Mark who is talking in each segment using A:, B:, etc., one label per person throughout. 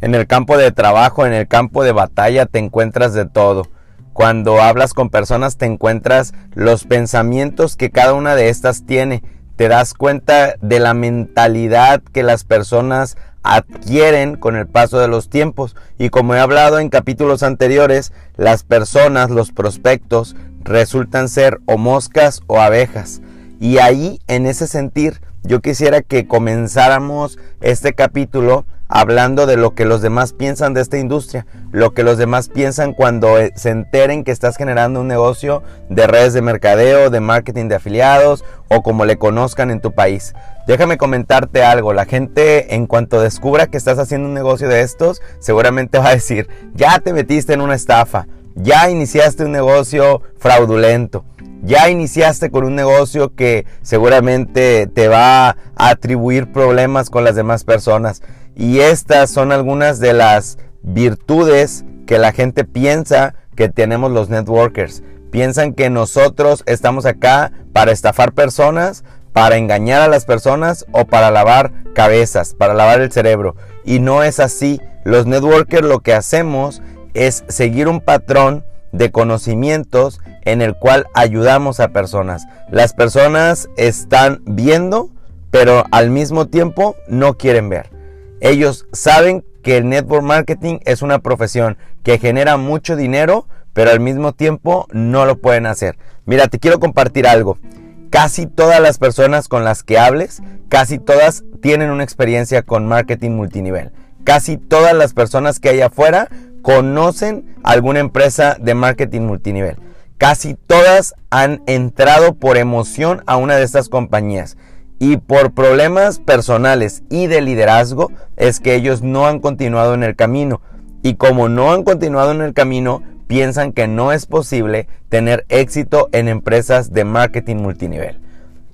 A: En el campo de trabajo, en el campo de batalla, te encuentras de todo. Cuando hablas con personas, te encuentras los pensamientos que cada una de estas tiene. Te das cuenta de la mentalidad que las personas adquieren con el paso de los tiempos. Y como he hablado en capítulos anteriores, las personas, los prospectos, resultan ser o moscas o abejas. Y ahí, en ese sentir, yo quisiera que comenzáramos este capítulo hablando de lo que los demás piensan de esta industria, lo que los demás piensan cuando eh, se enteren que estás generando un negocio de redes de mercadeo, de marketing de afiliados o como le conozcan en tu país. Déjame comentarte algo, la gente en cuanto descubra que estás haciendo un negocio de estos, seguramente va a decir, ya te metiste en una estafa, ya iniciaste un negocio fraudulento. Ya iniciaste con un negocio que seguramente te va a atribuir problemas con las demás personas. Y estas son algunas de las virtudes que la gente piensa que tenemos los networkers. Piensan que nosotros estamos acá para estafar personas, para engañar a las personas o para lavar cabezas, para lavar el cerebro. Y no es así. Los networkers lo que hacemos es seguir un patrón de conocimientos en el cual ayudamos a personas. Las personas están viendo, pero al mismo tiempo no quieren ver. Ellos saben que el network marketing es una profesión que genera mucho dinero, pero al mismo tiempo no lo pueden hacer. Mira, te quiero compartir algo. Casi todas las personas con las que hables, casi todas tienen una experiencia con marketing multinivel. Casi todas las personas que hay afuera conocen alguna empresa de marketing multinivel. Casi todas han entrado por emoción a una de estas compañías y por problemas personales y de liderazgo es que ellos no han continuado en el camino. Y como no han continuado en el camino, piensan que no es posible tener éxito en empresas de marketing multinivel.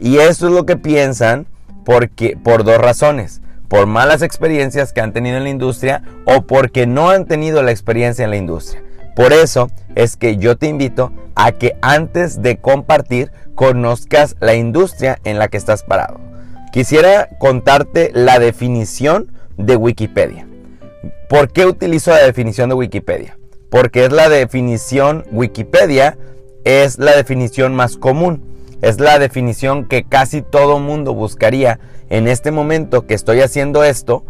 A: Y eso es lo que piensan porque, por dos razones. Por malas experiencias que han tenido en la industria o porque no han tenido la experiencia en la industria. Por eso es que yo te invito a que antes de compartir conozcas la industria en la que estás parado. Quisiera contarte la definición de Wikipedia. ¿Por qué utilizo la definición de Wikipedia? Porque es la definición Wikipedia, es la definición más común, es la definición que casi todo mundo buscaría en este momento que estoy haciendo esto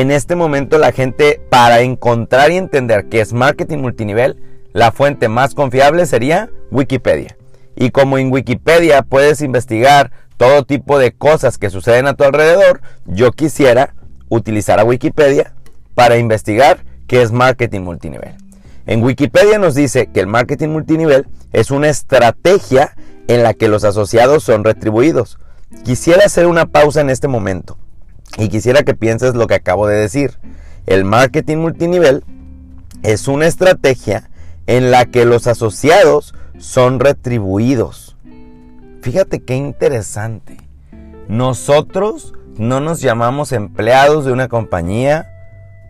A: en este momento la gente para encontrar y entender qué es marketing multinivel, la fuente más confiable sería Wikipedia. Y como en Wikipedia puedes investigar todo tipo de cosas que suceden a tu alrededor, yo quisiera utilizar a Wikipedia para investigar qué es marketing multinivel. En Wikipedia nos dice que el marketing multinivel es una estrategia en la que los asociados son retribuidos. Quisiera hacer una pausa en este momento y quisiera que pienses lo que acabo de decir. El marketing multinivel es una estrategia en la que los asociados son retribuidos. Fíjate qué interesante. Nosotros no nos llamamos empleados de una compañía.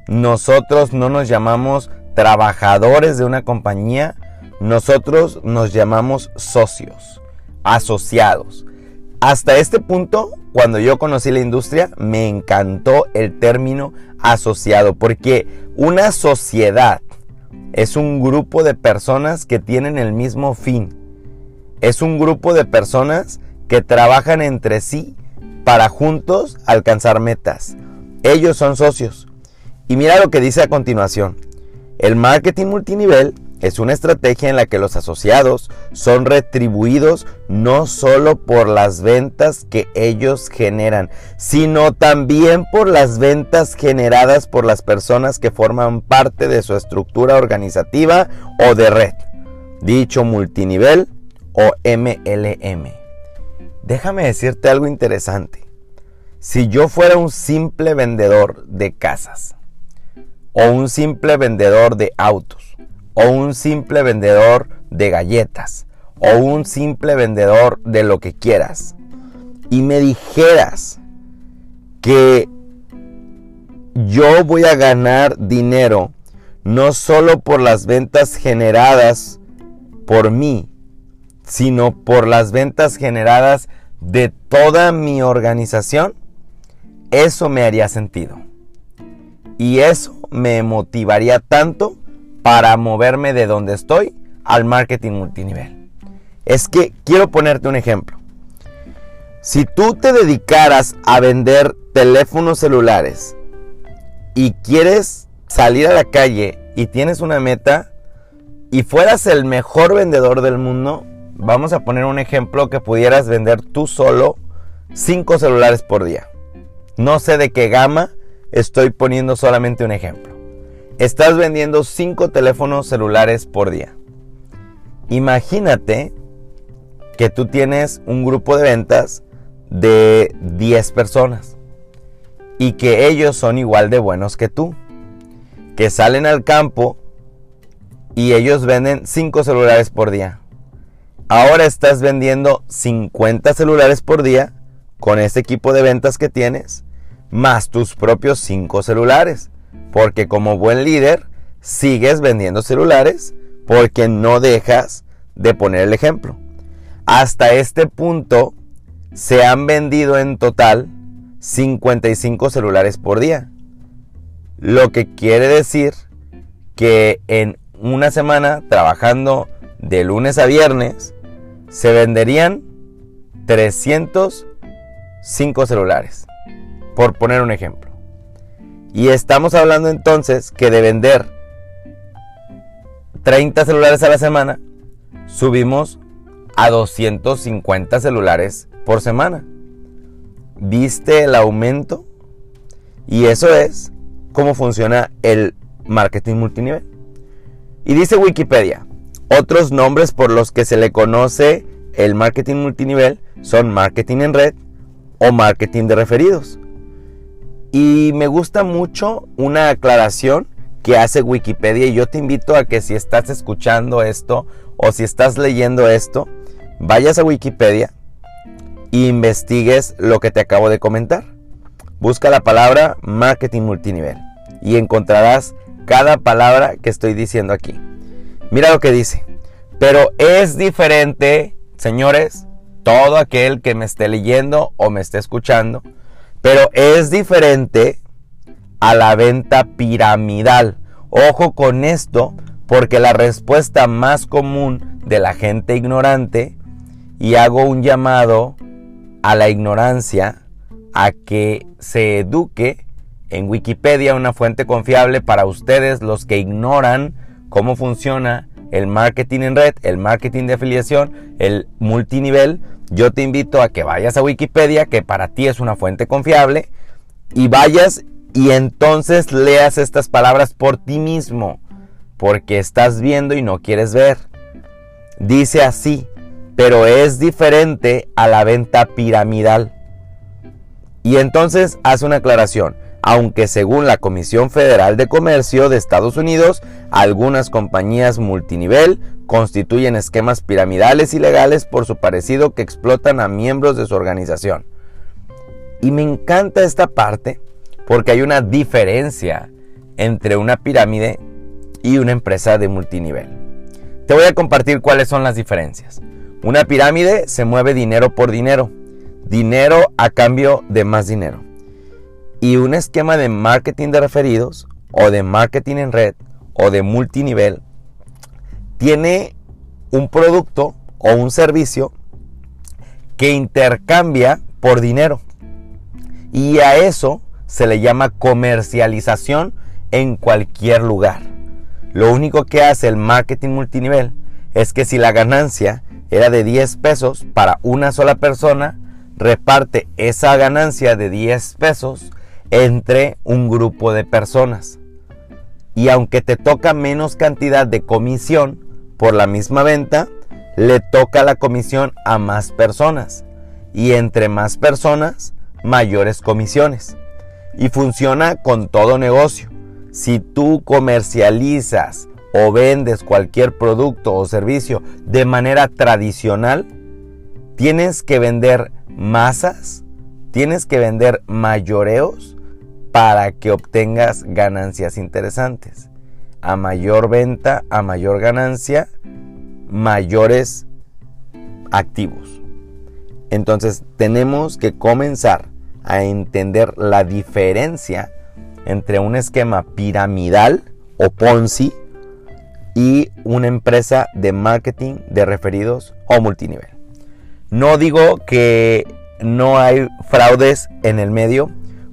A: Nosotros no nos llamamos trabajadores de una compañía. Nosotros nos llamamos socios, asociados. Hasta este punto, cuando yo conocí la industria, me encantó el término asociado, porque una sociedad es un grupo de personas que tienen el mismo fin. Es un grupo de personas que trabajan entre sí para juntos alcanzar metas. Ellos son socios. Y mira lo que dice a continuación. El marketing multinivel es una estrategia en la que los asociados son retribuidos no solo por las ventas que ellos generan, sino también por las ventas generadas por las personas que forman parte de su estructura organizativa o de red, dicho multinivel o MLM. Déjame decirte algo interesante. Si yo fuera un simple vendedor de casas o un simple vendedor de autos, o un simple vendedor de galletas o un simple vendedor de lo que quieras y me dijeras que yo voy a ganar dinero no solo por las ventas generadas por mí, sino por las ventas generadas de toda mi organización, eso me haría sentido. Y eso me motivaría tanto para moverme de donde estoy al marketing multinivel. Es que quiero ponerte un ejemplo. Si tú te dedicaras a vender teléfonos celulares y quieres salir a la calle y tienes una meta y fueras el mejor vendedor del mundo, vamos a poner un ejemplo que pudieras vender tú solo 5 celulares por día. No sé de qué gama, estoy poniendo solamente un ejemplo. Estás vendiendo 5 teléfonos celulares por día. Imagínate que tú tienes un grupo de ventas de 10 personas y que ellos son igual de buenos que tú. Que salen al campo y ellos venden 5 celulares por día. Ahora estás vendiendo 50 celulares por día con ese equipo de ventas que tienes, más tus propios 5 celulares. Porque como buen líder, sigues vendiendo celulares porque no dejas de poner el ejemplo. Hasta este punto se han vendido en total 55 celulares por día. Lo que quiere decir que en una semana trabajando de lunes a viernes se venderían 300 5 celulares, por poner un ejemplo. Y estamos hablando entonces que de vender 30 celulares a la semana, subimos a 250 celulares por semana. ¿Viste el aumento? Y eso es cómo funciona el marketing multinivel. Y dice Wikipedia, otros nombres por los que se le conoce el marketing multinivel son marketing en red, o marketing de referidos. Y me gusta mucho una aclaración que hace Wikipedia y yo te invito a que si estás escuchando esto o si estás leyendo esto, vayas a Wikipedia e investigues lo que te acabo de comentar. Busca la palabra marketing multinivel y encontrarás cada palabra que estoy diciendo aquí. Mira lo que dice. Pero es diferente, señores, todo aquel que me esté leyendo o me esté escuchando, pero es diferente a la venta piramidal. Ojo con esto, porque la respuesta más común de la gente ignorante, y hago un llamado a la ignorancia, a que se eduque en Wikipedia, una fuente confiable para ustedes, los que ignoran cómo funciona el marketing en red, el marketing de afiliación, el multinivel, yo te invito a que vayas a Wikipedia, que para ti es una fuente confiable, y vayas y entonces leas estas palabras por ti mismo, porque estás viendo y no quieres ver. Dice así, pero es diferente a la venta piramidal. Y entonces hace una aclaración aunque según la Comisión Federal de Comercio de Estados Unidos, algunas compañías multinivel constituyen esquemas piramidales ilegales por su parecido que explotan a miembros de su organización. Y me encanta esta parte porque hay una diferencia entre una pirámide y una empresa de multinivel. Te voy a compartir cuáles son las diferencias. Una pirámide se mueve dinero por dinero, dinero a cambio de más dinero. Y un esquema de marketing de referidos o de marketing en red o de multinivel tiene un producto o un servicio que intercambia por dinero. Y a eso se le llama comercialización en cualquier lugar. Lo único que hace el marketing multinivel es que si la ganancia era de 10 pesos para una sola persona, reparte esa ganancia de 10 pesos entre un grupo de personas. Y aunque te toca menos cantidad de comisión por la misma venta, le toca la comisión a más personas. Y entre más personas, mayores comisiones. Y funciona con todo negocio. Si tú comercializas o vendes cualquier producto o servicio de manera tradicional, tienes que vender masas, tienes que vender mayoreos para que obtengas ganancias interesantes. A mayor venta, a mayor ganancia, mayores activos. Entonces tenemos que comenzar a entender la diferencia entre un esquema piramidal o Ponzi y una empresa de marketing de referidos o multinivel. No digo que no hay fraudes en el medio,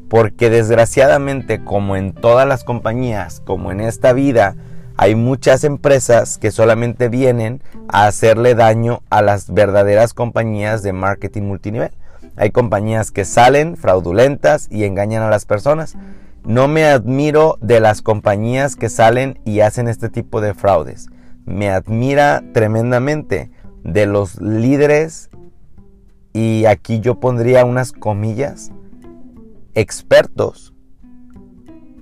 A: porque desgraciadamente como en todas las compañías, como en esta vida, hay muchas empresas que solamente vienen a hacerle daño a las verdaderas compañías de marketing multinivel. Hay compañías que salen fraudulentas y engañan a las personas. No me admiro de las compañías que salen y hacen este tipo de fraudes. Me admira tremendamente de los líderes y aquí yo pondría unas comillas expertos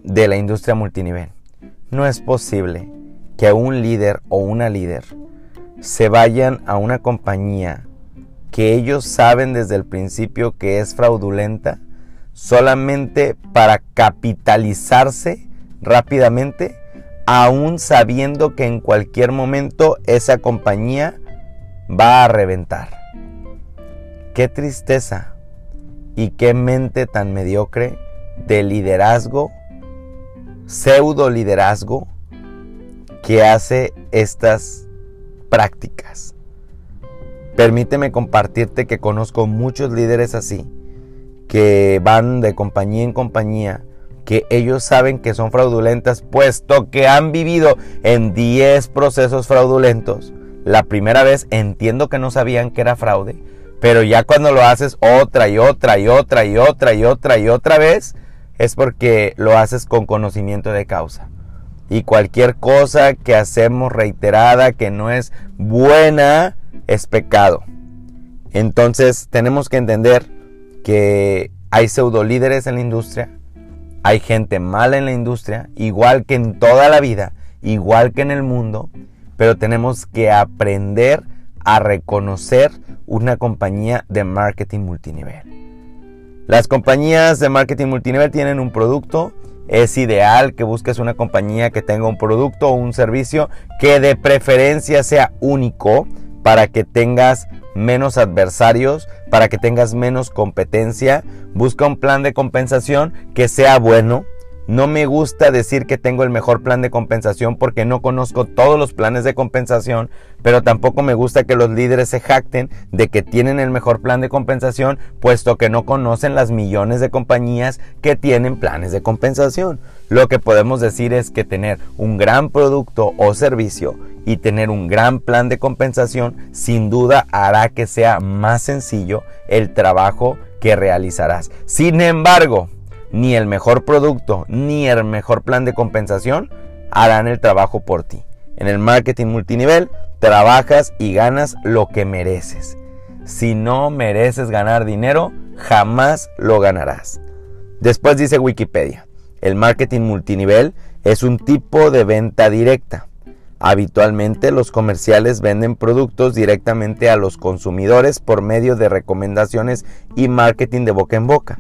A: de la industria multinivel. No es posible que un líder o una líder se vayan a una compañía que ellos saben desde el principio que es fraudulenta solamente para capitalizarse rápidamente, aún sabiendo que en cualquier momento esa compañía va a reventar. Qué tristeza y qué mente tan mediocre de liderazgo, pseudo liderazgo, que hace estas prácticas. Permíteme compartirte que conozco muchos líderes así, que van de compañía en compañía, que ellos saben que son fraudulentas, puesto que han vivido en 10 procesos fraudulentos. La primera vez entiendo que no sabían que era fraude, pero ya cuando lo haces otra y otra y otra y otra y otra y otra vez, es porque lo haces con conocimiento de causa. Y cualquier cosa que hacemos reiterada que no es buena, es pecado. Entonces tenemos que entender que hay pseudo líderes en la industria, hay gente mala en la industria, igual que en toda la vida, igual que en el mundo, pero tenemos que aprender a reconocer una compañía de marketing multinivel. Las compañías de marketing multinivel tienen un producto, es ideal que busques una compañía que tenga un producto o un servicio que de preferencia sea único, para que tengas menos adversarios, para que tengas menos competencia. Busca un plan de compensación que sea bueno. No me gusta decir que tengo el mejor plan de compensación porque no conozco todos los planes de compensación, pero tampoco me gusta que los líderes se jacten de que tienen el mejor plan de compensación, puesto que no conocen las millones de compañías que tienen planes de compensación. Lo que podemos decir es que tener un gran producto o servicio y tener un gran plan de compensación sin duda hará que sea más sencillo el trabajo que realizarás. Sin embargo, ni el mejor producto ni el mejor plan de compensación harán el trabajo por ti. En el marketing multinivel trabajas y ganas lo que mereces. Si no mereces ganar dinero, jamás lo ganarás. Después dice Wikipedia, el marketing multinivel es un tipo de venta directa Habitualmente los comerciales venden productos directamente a los consumidores por medio de recomendaciones y marketing de boca en boca.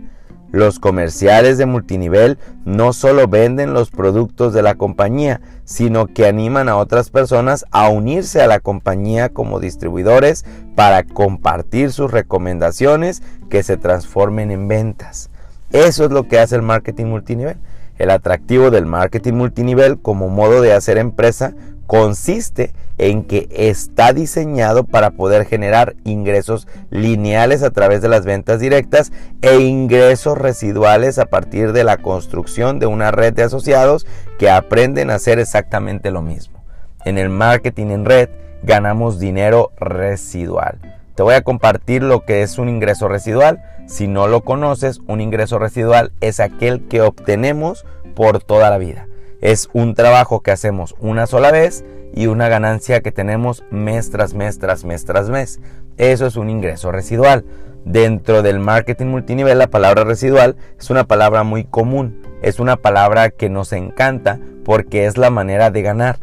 A: Los comerciales de multinivel no solo venden los productos de la compañía, sino que animan a otras personas a unirse a la compañía como distribuidores para compartir sus recomendaciones que se transformen en ventas. Eso es lo que hace el marketing multinivel. El atractivo del marketing multinivel como modo de hacer empresa consiste en que está diseñado para poder generar ingresos lineales a través de las ventas directas e ingresos residuales a partir de la construcción de una red de asociados que aprenden a hacer exactamente lo mismo. En el marketing en red ganamos dinero residual. Te voy a compartir lo que es un ingreso residual. Si no lo conoces, un ingreso residual es aquel que obtenemos por toda la vida. Es un trabajo que hacemos una sola vez y una ganancia que tenemos mes tras mes tras mes tras mes. Eso es un ingreso residual. Dentro del marketing multinivel la palabra residual es una palabra muy común. Es una palabra que nos encanta porque es la manera de ganar.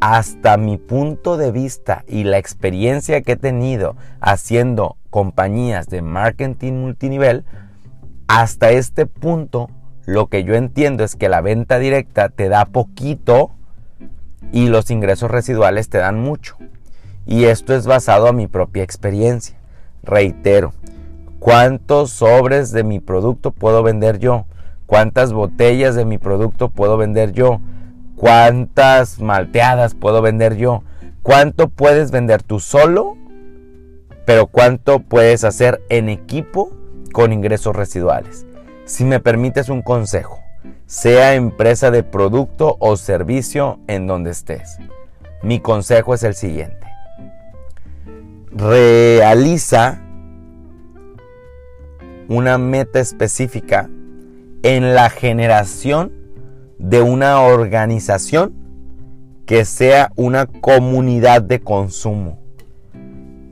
A: Hasta mi punto de vista y la experiencia que he tenido haciendo compañías de marketing multinivel, hasta este punto lo que yo entiendo es que la venta directa te da poquito y los ingresos residuales te dan mucho. Y esto es basado a mi propia experiencia. Reitero, ¿cuántos sobres de mi producto puedo vender yo? ¿Cuántas botellas de mi producto puedo vender yo? ¿Cuántas malteadas puedo vender yo? ¿Cuánto puedes vender tú solo? Pero ¿cuánto puedes hacer en equipo con ingresos residuales? Si me permites un consejo, sea empresa de producto o servicio en donde estés. Mi consejo es el siguiente. Realiza una meta específica en la generación de una organización que sea una comunidad de consumo.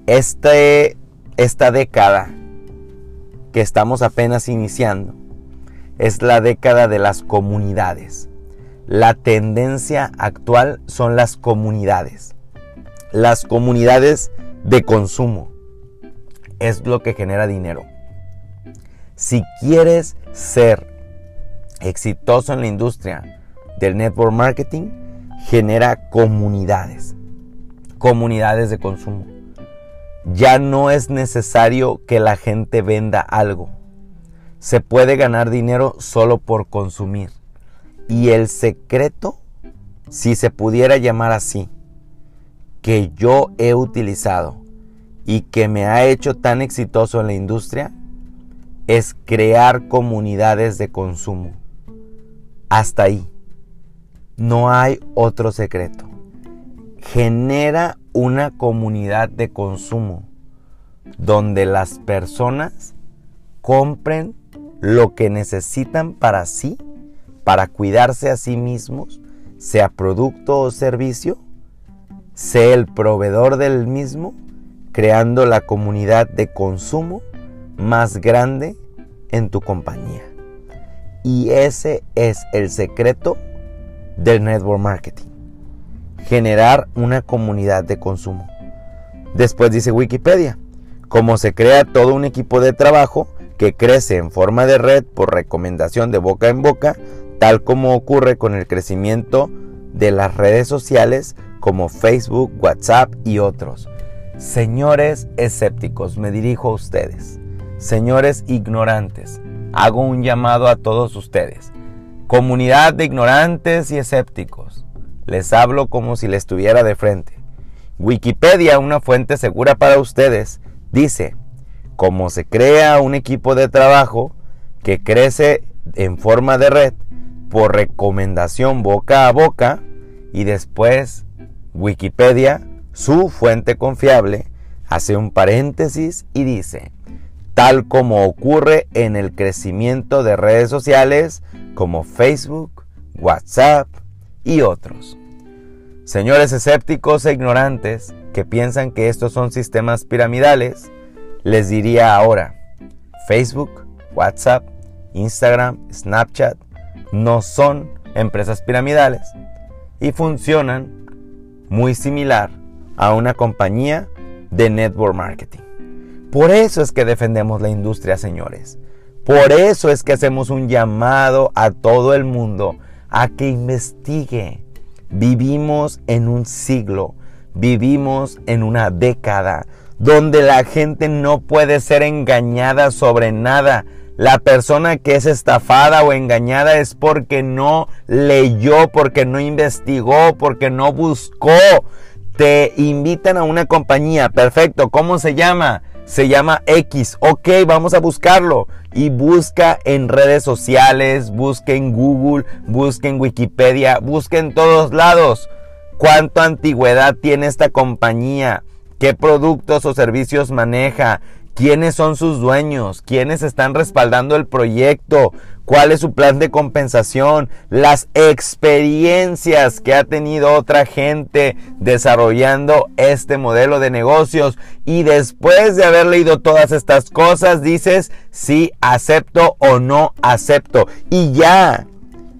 A: Este, esta década que estamos apenas iniciando es la década de las comunidades. La tendencia actual son las comunidades. Las comunidades de consumo es lo que genera dinero. Si quieres ser exitoso en la industria del network marketing, genera comunidades. Comunidades de consumo. Ya no es necesario que la gente venda algo se puede ganar dinero solo por consumir. Y el secreto, si se pudiera llamar así, que yo he utilizado y que me ha hecho tan exitoso en la industria, es crear comunidades de consumo. Hasta ahí. No hay otro secreto. Genera una comunidad de consumo donde las personas compren lo que necesitan para sí, para cuidarse a sí mismos, sea producto o servicio, sea el proveedor del mismo, creando la comunidad de consumo más grande en tu compañía. Y ese es el secreto del network marketing. Generar una comunidad de consumo. Después dice Wikipedia, como se crea todo un equipo de trabajo que crece en forma de red por recomendación de boca en boca, tal como ocurre con el crecimiento de las redes sociales como Facebook, WhatsApp y otros. Señores escépticos, me dirijo a ustedes. Señores ignorantes, hago un llamado a todos ustedes. Comunidad de ignorantes y escépticos. Les hablo como si les estuviera de frente. Wikipedia, una fuente segura para ustedes, dice, como se crea un equipo de trabajo que crece en forma de red por recomendación boca a boca y después Wikipedia, su fuente confiable, hace un paréntesis y dice, tal como ocurre en el crecimiento de redes sociales como Facebook, WhatsApp y otros. Señores escépticos e ignorantes que piensan que estos son sistemas piramidales, les diría ahora, Facebook, WhatsApp, Instagram, Snapchat no son empresas piramidales y funcionan muy similar a una compañía de network marketing. Por eso es que defendemos la industria, señores. Por eso es que hacemos un llamado a todo el mundo a que investigue. Vivimos en un siglo, vivimos en una década donde la gente no puede ser engañada sobre nada. La persona que es estafada o engañada es porque no leyó, porque no investigó, porque no buscó. Te invitan a una compañía, perfecto, ¿cómo se llama? Se llama X, ok, vamos a buscarlo. Y busca en redes sociales, busca en Google, busca en Wikipedia, busca en todos lados. ¿Cuánta antigüedad tiene esta compañía? Qué productos o servicios maneja, quiénes son sus dueños, quiénes están respaldando el proyecto, cuál es su plan de compensación, las experiencias que ha tenido otra gente desarrollando este modelo de negocios. Y después de haber leído todas estas cosas, dices si acepto o no acepto. Y ya,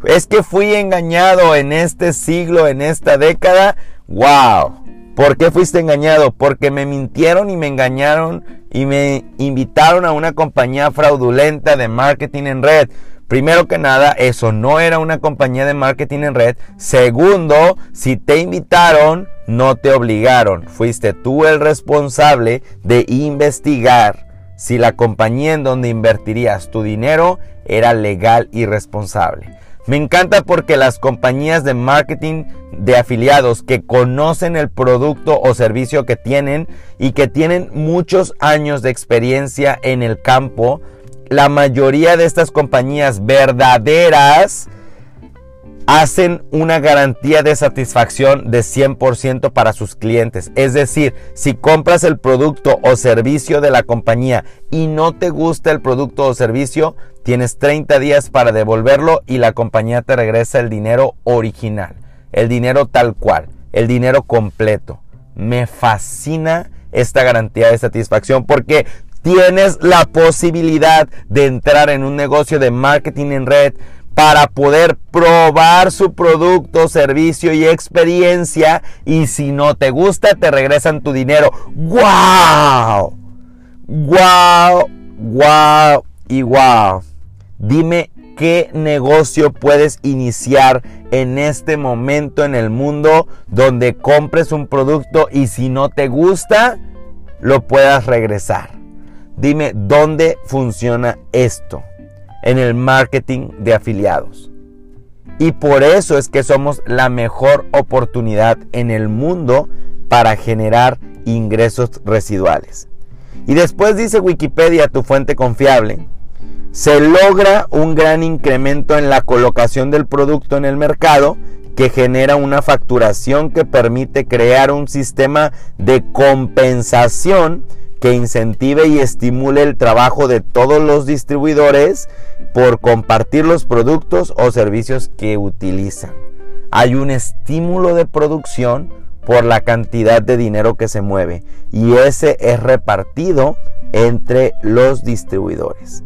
A: es que fui engañado en este siglo, en esta década. ¡Wow! ¿Por qué fuiste engañado? Porque me mintieron y me engañaron y me invitaron a una compañía fraudulenta de marketing en red. Primero que nada, eso no era una compañía de marketing en red. Segundo, si te invitaron, no te obligaron. Fuiste tú el responsable de investigar si la compañía en donde invertirías tu dinero era legal y responsable. Me encanta porque las compañías de marketing de afiliados que conocen el producto o servicio que tienen y que tienen muchos años de experiencia en el campo, la mayoría de estas compañías verdaderas hacen una garantía de satisfacción de 100% para sus clientes. Es decir, si compras el producto o servicio de la compañía y no te gusta el producto o servicio, tienes 30 días para devolverlo y la compañía te regresa el dinero original, el dinero tal cual, el dinero completo. Me fascina esta garantía de satisfacción porque tienes la posibilidad de entrar en un negocio de marketing en red para poder probar su producto, servicio y experiencia. Y si no te gusta, te regresan tu dinero. ¡Wow! ¡Wow! ¡Wow! Y. Dime qué negocio puedes iniciar en este momento en el mundo donde compres un producto y si no te gusta, lo puedas regresar. Dime dónde funciona esto en el marketing de afiliados. Y por eso es que somos la mejor oportunidad en el mundo para generar ingresos residuales. Y después dice Wikipedia, tu fuente confiable, se logra un gran incremento en la colocación del producto en el mercado que genera una facturación que permite crear un sistema de compensación que incentive y estimule el trabajo de todos los distribuidores por compartir los productos o servicios que utilizan. Hay un estímulo de producción por la cantidad de dinero que se mueve y ese es repartido entre los distribuidores.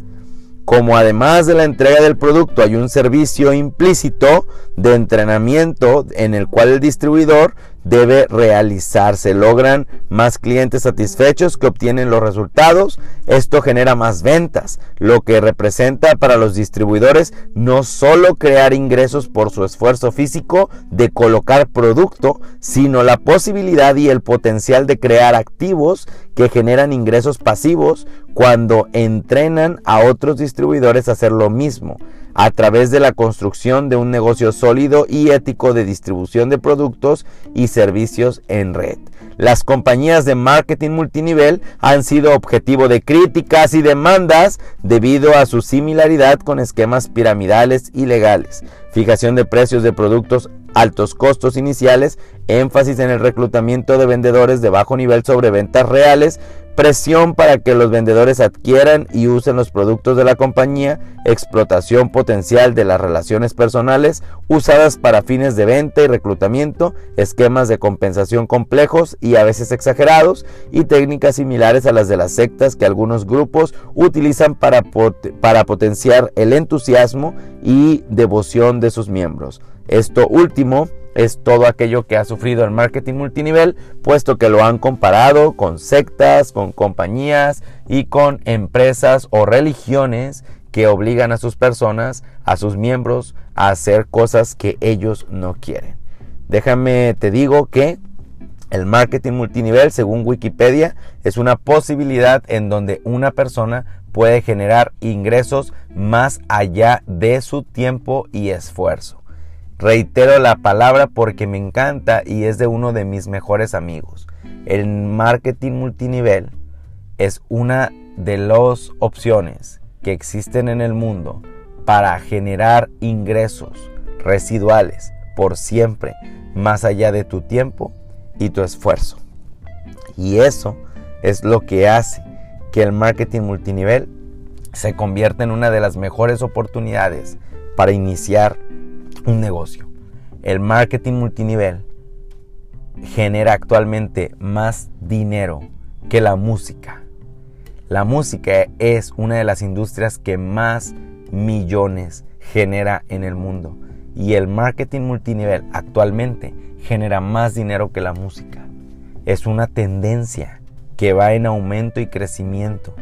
A: Como además de la entrega del producto hay un servicio implícito de entrenamiento en el cual el distribuidor debe realizarse. Logran más clientes satisfechos que obtienen los resultados. Esto genera más ventas, lo que representa para los distribuidores no solo crear ingresos por su esfuerzo físico de colocar producto, sino la posibilidad y el potencial de crear activos que generan ingresos pasivos cuando entrenan a otros distribuidores a hacer lo mismo a través de la construcción de un negocio sólido y ético de distribución de productos y servicios en red. Las compañías de marketing multinivel han sido objetivo de críticas y demandas debido a su similaridad con esquemas piramidales y legales, fijación de precios de productos altos costos iniciales, énfasis en el reclutamiento de vendedores de bajo nivel sobre ventas reales, presión para que los vendedores adquieran y usen los productos de la compañía, explotación potencial de las relaciones personales usadas para fines de venta y reclutamiento, esquemas de compensación complejos y a veces exagerados y técnicas similares a las de las sectas que algunos grupos utilizan para, para potenciar el entusiasmo y devoción de sus miembros. Esto último es todo aquello que ha sufrido el marketing multinivel, puesto que lo han comparado con sectas, con compañías y con empresas o religiones que obligan a sus personas, a sus miembros, a hacer cosas que ellos no quieren. Déjame te digo que el marketing multinivel, según Wikipedia, es una posibilidad en donde una persona puede generar ingresos más allá de su tiempo y esfuerzo. Reitero la palabra porque me encanta y es de uno de mis mejores amigos. El marketing multinivel es una de las opciones que existen en el mundo para generar ingresos residuales por siempre, más allá de tu tiempo y tu esfuerzo. Y eso es lo que hace que el marketing multinivel se convierta en una de las mejores oportunidades para iniciar un negocio. El marketing multinivel genera actualmente más dinero que la música. La música es una de las industrias que más millones genera en el mundo. Y el marketing multinivel actualmente genera más dinero que la música. Es una tendencia que va en aumento y crecimiento.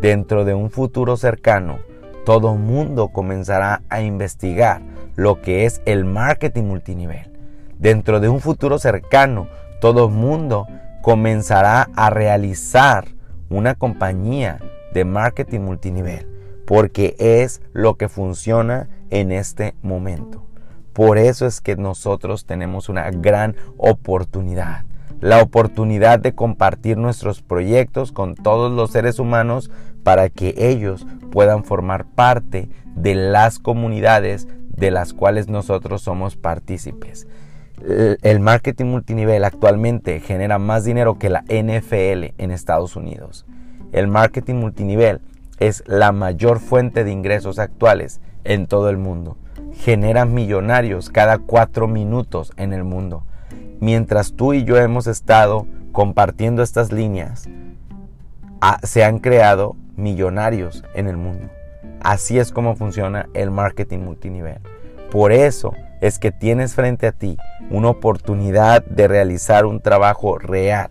A: Dentro de un futuro cercano, todo mundo comenzará a investigar lo que es el marketing multinivel. Dentro de un futuro cercano, todo mundo comenzará a realizar una compañía de marketing multinivel, porque es lo que funciona en este momento. Por eso es que nosotros tenemos una gran oportunidad. La oportunidad de compartir nuestros proyectos con todos los seres humanos para que ellos puedan formar parte de las comunidades de las cuales nosotros somos partícipes. El marketing multinivel actualmente genera más dinero que la NFL en Estados Unidos. El marketing multinivel es la mayor fuente de ingresos actuales en todo el mundo genera millonarios cada cuatro minutos en el mundo. Mientras tú y yo hemos estado compartiendo estas líneas, ah, se han creado millonarios en el mundo. Así es como funciona el marketing multinivel. Por eso es que tienes frente a ti una oportunidad de realizar un trabajo real,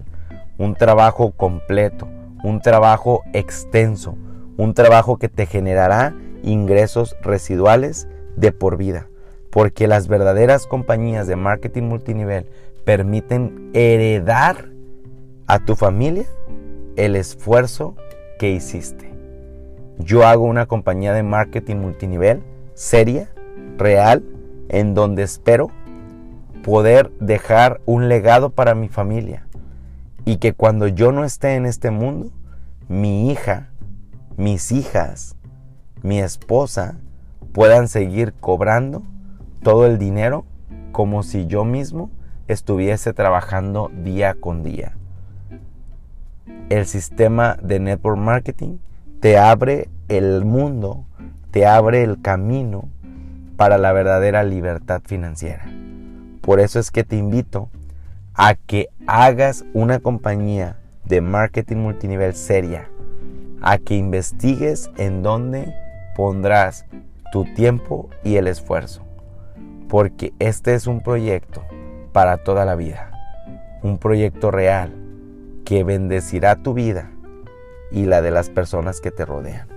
A: un trabajo completo, un trabajo extenso, un trabajo que te generará ingresos residuales de por vida, porque las verdaderas compañías de marketing multinivel permiten heredar a tu familia el esfuerzo que hiciste. Yo hago una compañía de marketing multinivel seria, real, en donde espero poder dejar un legado para mi familia y que cuando yo no esté en este mundo, mi hija, mis hijas, mi esposa, puedan seguir cobrando todo el dinero como si yo mismo estuviese trabajando día con día. El sistema de network marketing te abre el mundo, te abre el camino para la verdadera libertad financiera. Por eso es que te invito a que hagas una compañía de marketing multinivel seria, a que investigues en dónde pondrás tu tiempo y el esfuerzo, porque este es un proyecto para toda la vida, un proyecto real que bendecirá tu vida y la de las personas que te rodean.